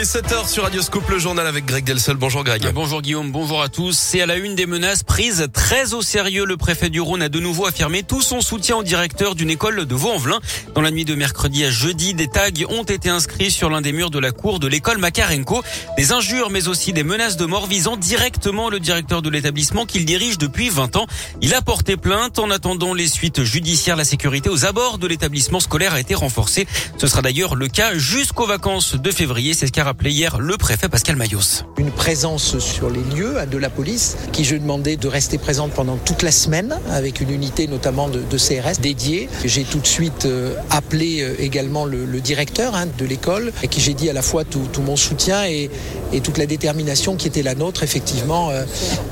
est 7h sur Radio Scoop, le journal avec Greg Delsol. Bonjour Greg. Bonjour Guillaume, bonjour à tous. C'est à la une des menaces prises très au sérieux. Le préfet du Rhône a de nouveau affirmé tout son soutien au directeur d'une école de Vaux-en-Velin. Dans la nuit de mercredi à jeudi, des tags ont été inscrits sur l'un des murs de la cour de l'école Makarenko. Des injures mais aussi des menaces de mort visant directement le directeur de l'établissement qu'il dirige depuis 20 ans. Il a porté plainte. En attendant les suites judiciaires, la sécurité aux abords de l'établissement scolaire a été renforcée. Ce sera d'ailleurs le cas jusqu'aux vacances de février. C'est ce rappelé hier le préfet Pascal Mayos. Une présence sur les lieux de la police qui je demandais de rester présente pendant toute la semaine avec une unité notamment de, CRS dédiée. J'ai tout de suite euh, appelé euh, également le, directeur hein, de l'école et qui j'ai dit à la fois tout, mon soutien et, et, toute la détermination qui était la nôtre effectivement euh,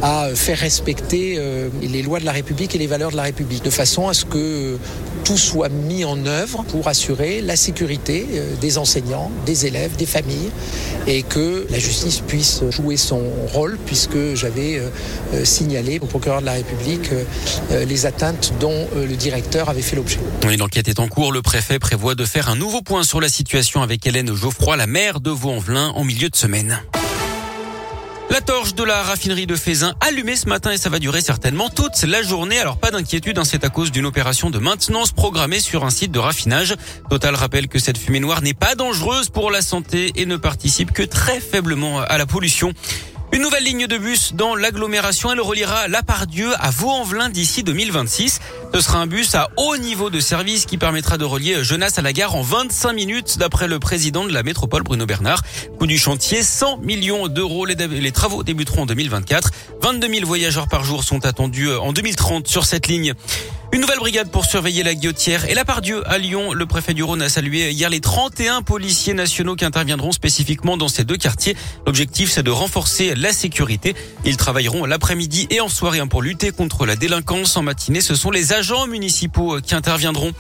à faire respecter les lois de la République et les valeurs de la République de façon à ce que tout soit mis en œuvre pour assurer la sécurité des enseignants, des élèves, des familles et que la justice puisse jouer son rôle puisque j'avais euh, euh, signalé au procureur de la République euh, les atteintes dont le directeur avait fait l'objet. L'enquête est en cours. Le préfet prévoit de faire un nouveau point sur la situation avec Hélène Geoffroy, la maire de Vaux-en-Velin, en milieu de semaine. La torche de la raffinerie de Fézin allumée ce matin et ça va durer certainement toute la journée. Alors pas d'inquiétude, hein, c'est à cause d'une opération de maintenance programmée sur un site de raffinage. Total rappelle que cette fumée noire n'est pas dangereuse pour la santé et ne participe que très faiblement à la pollution. Une nouvelle ligne de bus dans l'agglomération, elle reliera La Pardieu à Vaux-en-Velin d'ici 2026. Ce sera un bus à haut niveau de service qui permettra de relier Genasse à la gare en 25 minutes d'après le président de la métropole Bruno Bernard. Coût du chantier 100 millions d'euros. Les, les, travaux débuteront en 2024. 22 000 voyageurs par jour sont attendus en 2030 sur cette ligne. Une nouvelle brigade pour surveiller la guillotière et la Pardieu à Lyon. Le préfet du Rhône a salué hier les 31 policiers nationaux qui interviendront spécifiquement dans ces deux quartiers. L'objectif, c'est de renforcer la sécurité. Ils travailleront l'après-midi et en soirée hein, pour lutter contre la délinquance. En matinée, ce sont les municipaux qui interviendront.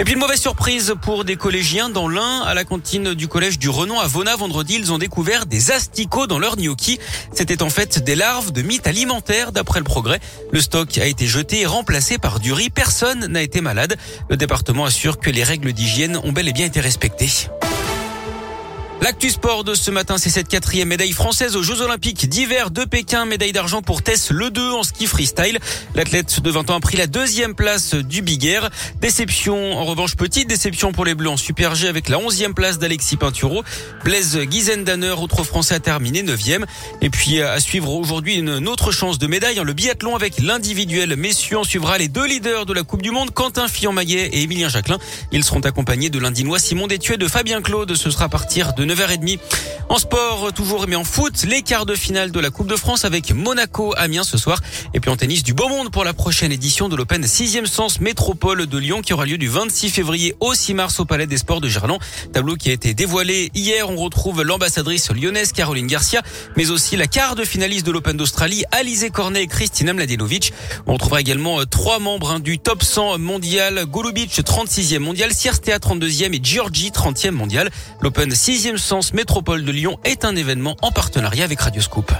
Et puis une mauvaise surprise pour des collégiens dans l'Ain. À la cantine du collège du Renan à Vona, vendredi, ils ont découvert des asticots dans leur gnocchi. C'était en fait des larves de mythes alimentaires d'après le progrès. Le stock a été jeté et remplacé par du riz personne n'a été malade. Le département assure que les règles d'hygiène ont bel et bien été respectées. L'actu sport de ce matin, c'est cette quatrième médaille française aux Jeux Olympiques d'hiver de Pékin. Médaille d'argent pour Tess Le 2 en ski freestyle. L'athlète de 20 ans a pris la deuxième place du Big Air. Déception, en revanche, petite déception pour les Bleus en Super G avec la onzième place d'Alexis Pinturo. Blaise Gizendanner, autre français, a terminé neuvième. Et puis à suivre aujourd'hui une autre chance de médaille. Le biathlon avec l'individuel messieurs. Suivra les deux leaders de la Coupe du Monde, Quentin Fillon-Maillet et Emilien Jacquelin. Ils seront accompagnés de l'Indinois Simon Détuet de Fabien Claude. Ce sera partir de 9h30. En sport, toujours, mais en foot, les quarts de finale de la Coupe de France avec Monaco, Amiens ce soir. Et puis en tennis, du beau monde pour la prochaine édition de l'Open 6e sens métropole de Lyon qui aura lieu du 26 février au 6 mars au Palais des Sports de Gerland. Tableau qui a été dévoilé hier. On retrouve l'ambassadrice lyonnaise Caroline Garcia, mais aussi la quart de finaliste de l'Open d'Australie, Alizé Cornet et Kristina Mladenovic. On retrouvera également euh, trois membres hein, du top 100 mondial. Golubic, 36e mondial, Sierstea, 32e et Georgie, 30e mondial. L'Open 6e sens métropole de Lyon est un événement en partenariat avec Radioscoop.